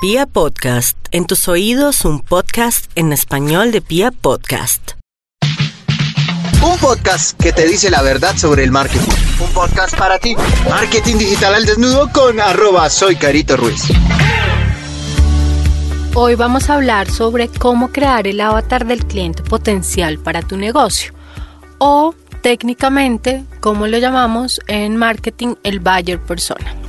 Pia Podcast, en tus oídos un podcast en español de Pia Podcast. Un podcast que te dice la verdad sobre el marketing. Un podcast para ti. Marketing digital al desnudo con arroba soy Carito Ruiz. Hoy vamos a hablar sobre cómo crear el avatar del cliente potencial para tu negocio o técnicamente, como lo llamamos en marketing, el buyer persona.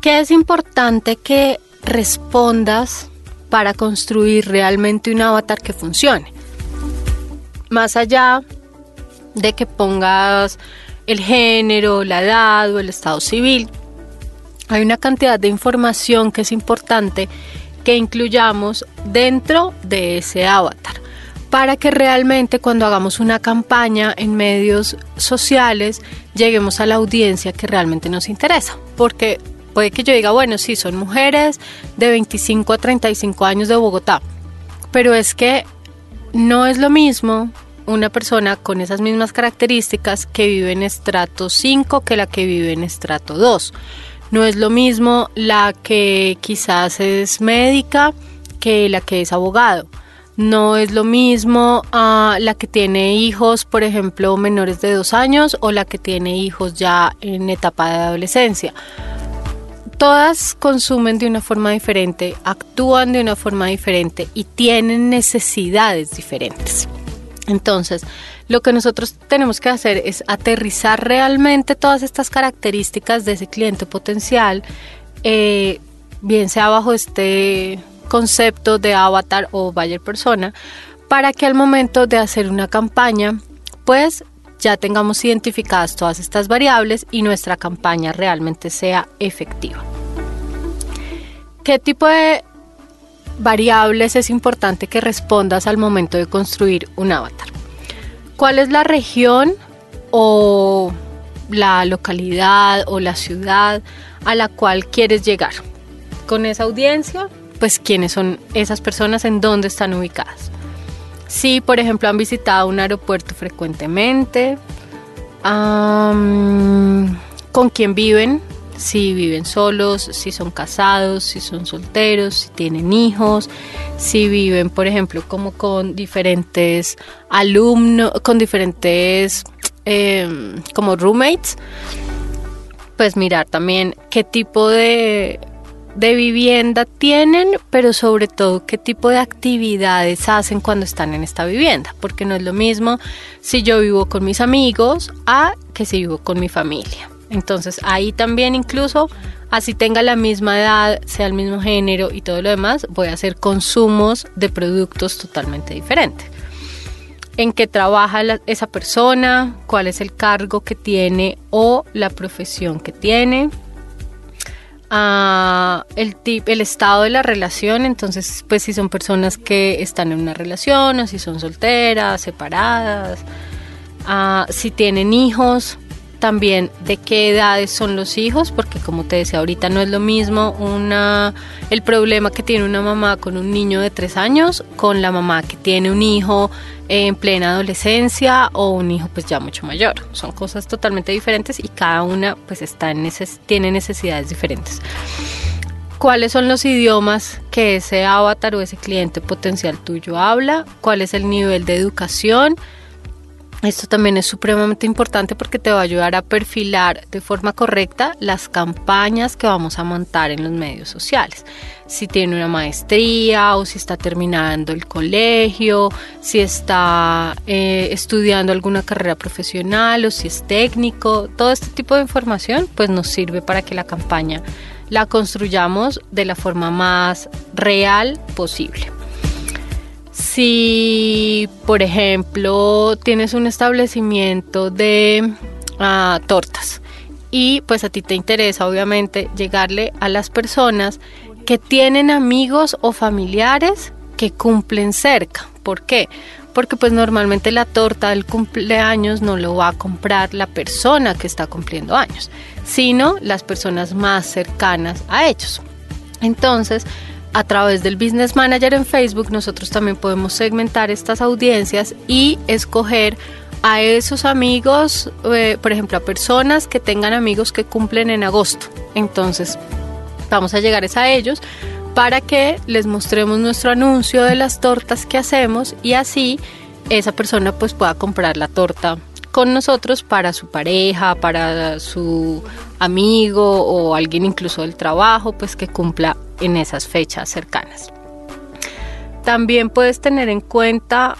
¿Qué es importante que respondas para construir realmente un avatar que funcione? Más allá de que pongas el género, la edad o el estado civil, hay una cantidad de información que es importante que incluyamos dentro de ese avatar para que realmente cuando hagamos una campaña en medios sociales lleguemos a la audiencia que realmente nos interesa. Porque Puede que yo diga, bueno, sí, son mujeres de 25 a 35 años de Bogotá, pero es que no es lo mismo una persona con esas mismas características que vive en estrato 5 que la que vive en estrato 2. No es lo mismo la que quizás es médica que la que es abogado. No es lo mismo a la que tiene hijos, por ejemplo, menores de dos años o la que tiene hijos ya en etapa de adolescencia todas consumen de una forma diferente, actúan de una forma diferente y tienen necesidades diferentes. Entonces, lo que nosotros tenemos que hacer es aterrizar realmente todas estas características de ese cliente potencial, eh, bien sea bajo este concepto de avatar o buyer persona, para que al momento de hacer una campaña, pues ya tengamos identificadas todas estas variables y nuestra campaña realmente sea efectiva. ¿Qué tipo de variables es importante que respondas al momento de construir un avatar? ¿Cuál es la región o la localidad o la ciudad a la cual quieres llegar? Con esa audiencia, pues quiénes son esas personas, en dónde están ubicadas. Si, por ejemplo, han visitado un aeropuerto frecuentemente, con quién viven, si viven solos, si son casados, si son solteros, si tienen hijos, si viven, por ejemplo, como con diferentes alumnos, con diferentes em, como roommates, pues mirar también qué tipo de de vivienda tienen, pero sobre todo qué tipo de actividades hacen cuando están en esta vivienda, porque no es lo mismo si yo vivo con mis amigos a que si vivo con mi familia. Entonces ahí también incluso, así tenga la misma edad, sea el mismo género y todo lo demás, voy a hacer consumos de productos totalmente diferentes. En qué trabaja esa persona, cuál es el cargo que tiene o la profesión que tiene, ah, el, el estado de la relación, entonces pues si son personas que están en una relación o si son solteras, separadas, ah, si tienen hijos, también de qué edades son los hijos, porque como te decía ahorita no es lo mismo una el problema que tiene una mamá con un niño de tres años con la mamá que tiene un hijo en plena adolescencia o un hijo pues ya mucho mayor. Son cosas totalmente diferentes y cada una pues está en tiene necesidades diferentes. ¿Cuáles son los idiomas que ese avatar o ese cliente potencial tuyo habla? ¿Cuál es el nivel de educación? Esto también es supremamente importante porque te va a ayudar a perfilar de forma correcta las campañas que vamos a montar en los medios sociales. Si tiene una maestría o si está terminando el colegio, si está eh, estudiando alguna carrera profesional o si es técnico, todo este tipo de información pues nos sirve para que la campaña la construyamos de la forma más real posible. Si, por ejemplo, tienes un establecimiento de ah, tortas y pues a ti te interesa obviamente llegarle a las personas que tienen amigos o familiares que cumplen cerca. ¿Por qué? Porque pues normalmente la torta del cumpleaños no lo va a comprar la persona que está cumpliendo años, sino las personas más cercanas a ellos. Entonces, a través del Business Manager en Facebook nosotros también podemos segmentar estas audiencias y escoger a esos amigos, eh, por ejemplo, a personas que tengan amigos que cumplen en agosto. Entonces, Vamos a llegar a ellos para que les mostremos nuestro anuncio de las tortas que hacemos y así esa persona pues pueda comprar la torta con nosotros para su pareja, para su amigo o alguien incluso del trabajo, pues que cumpla en esas fechas cercanas. También puedes tener en cuenta,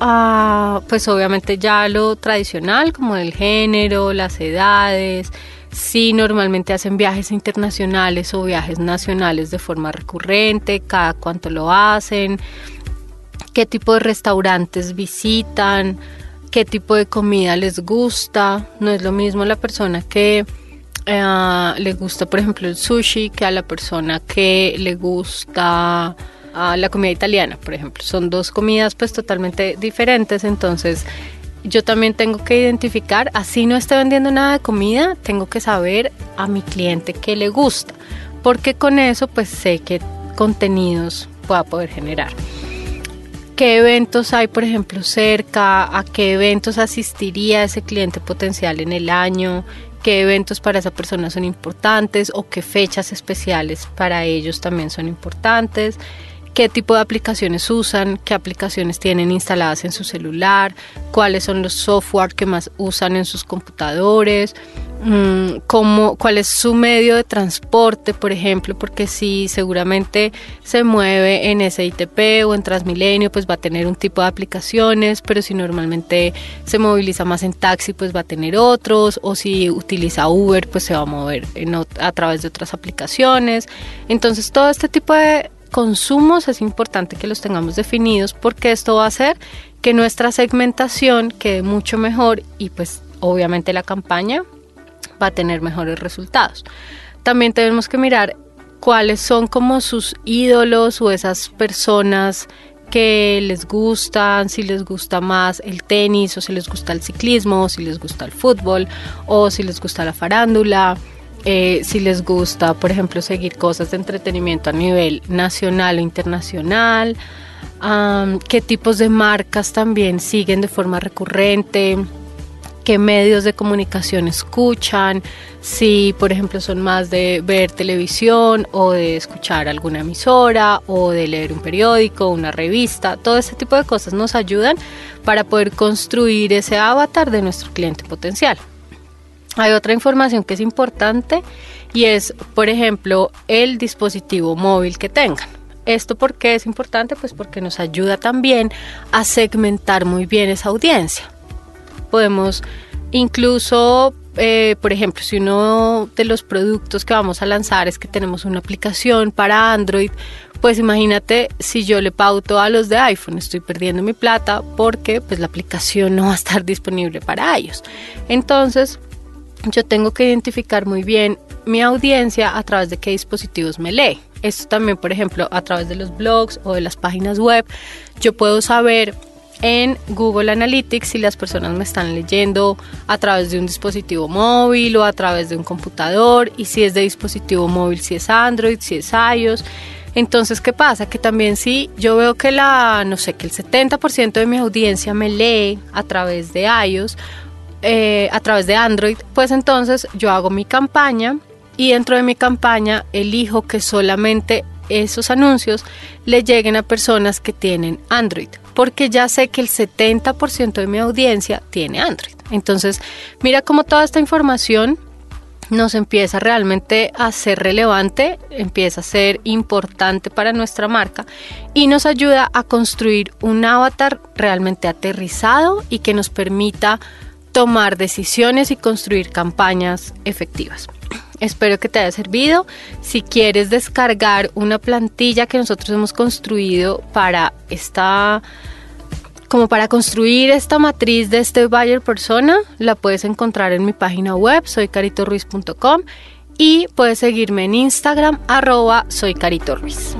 ah, pues obviamente ya lo tradicional, como el género, las edades, si normalmente hacen viajes internacionales o viajes nacionales de forma recurrente, cada cuánto lo hacen, qué tipo de restaurantes visitan, qué tipo de comida les gusta. No es lo mismo la persona que eh, le gusta, por ejemplo, el sushi que a la persona que le gusta ah, la comida italiana, por ejemplo. Son dos comidas pues totalmente diferentes, entonces yo también tengo que identificar, así no esté vendiendo nada de comida, tengo que saber a mi cliente qué le gusta, porque con eso pues sé qué contenidos pueda poder generar. Qué eventos hay, por ejemplo, cerca, a qué eventos asistiría ese cliente potencial en el año, qué eventos para esa persona son importantes o qué fechas especiales para ellos también son importantes qué tipo de aplicaciones usan, qué aplicaciones tienen instaladas en su celular, cuáles son los software que más usan en sus computadores, cómo, cuál es su medio de transporte, por ejemplo, porque si seguramente se mueve en SITP o en Transmilenio, pues va a tener un tipo de aplicaciones, pero si normalmente se moviliza más en taxi, pues va a tener otros, o si utiliza Uber, pues se va a mover a través de otras aplicaciones. Entonces, todo este tipo de consumos es importante que los tengamos definidos porque esto va a hacer que nuestra segmentación quede mucho mejor y pues obviamente la campaña va a tener mejores resultados. También tenemos que mirar cuáles son como sus ídolos o esas personas que les gustan, si les gusta más el tenis o si les gusta el ciclismo o si les gusta el fútbol o si les gusta la farándula eh, si les gusta, por ejemplo, seguir cosas de entretenimiento a nivel nacional o internacional, qué tipos de marcas también siguen de forma recurrente, qué medios de comunicación escuchan, si por ejemplo son más de ver televisión o de escuchar alguna emisora o de leer un periódico, una revista, todo ese tipo de cosas nos ayudan para poder construir ese avatar de nuestro cliente potencial. Hay otra información que es importante y es, por ejemplo, el dispositivo móvil que tengan. ¿Esto por qué es importante? Pues porque nos ayuda también a segmentar muy bien esa audiencia. Podemos incluso, eh, por ejemplo, si uno de los productos que vamos a lanzar es que tenemos una aplicación para Android, pues imagínate si yo le pauto a los de iPhone, estoy perdiendo mi plata porque pues la aplicación no va a estar disponible para ellos. Entonces, yo tengo que identificar muy bien mi audiencia a través de qué dispositivos me lee. Esto también, por ejemplo, a través de los blogs o de las páginas web, yo puedo saber en Google Analytics si las personas me están leyendo a través de un dispositivo móvil o a través de un computador y si es de dispositivo móvil, si es Android, si es iOS. Entonces, ¿qué pasa? Que también si yo veo que la, no sé, que el 70% de mi audiencia me lee a través de iOS, eh, a través de Android, pues entonces yo hago mi campaña y dentro de mi campaña elijo que solamente esos anuncios le lleguen a personas que tienen Android, porque ya sé que el 70% de mi audiencia tiene Android. Entonces, mira cómo toda esta información nos empieza realmente a ser relevante, empieza a ser importante para nuestra marca y nos ayuda a construir un avatar realmente aterrizado y que nos permita tomar decisiones y construir campañas efectivas. Espero que te haya servido. Si quieres descargar una plantilla que nosotros hemos construido para esta como para construir esta matriz de este buyer persona, la puedes encontrar en mi página web, soycaritorruiz.com y puedes seguirme en Instagram, arroba soycaritorruiz.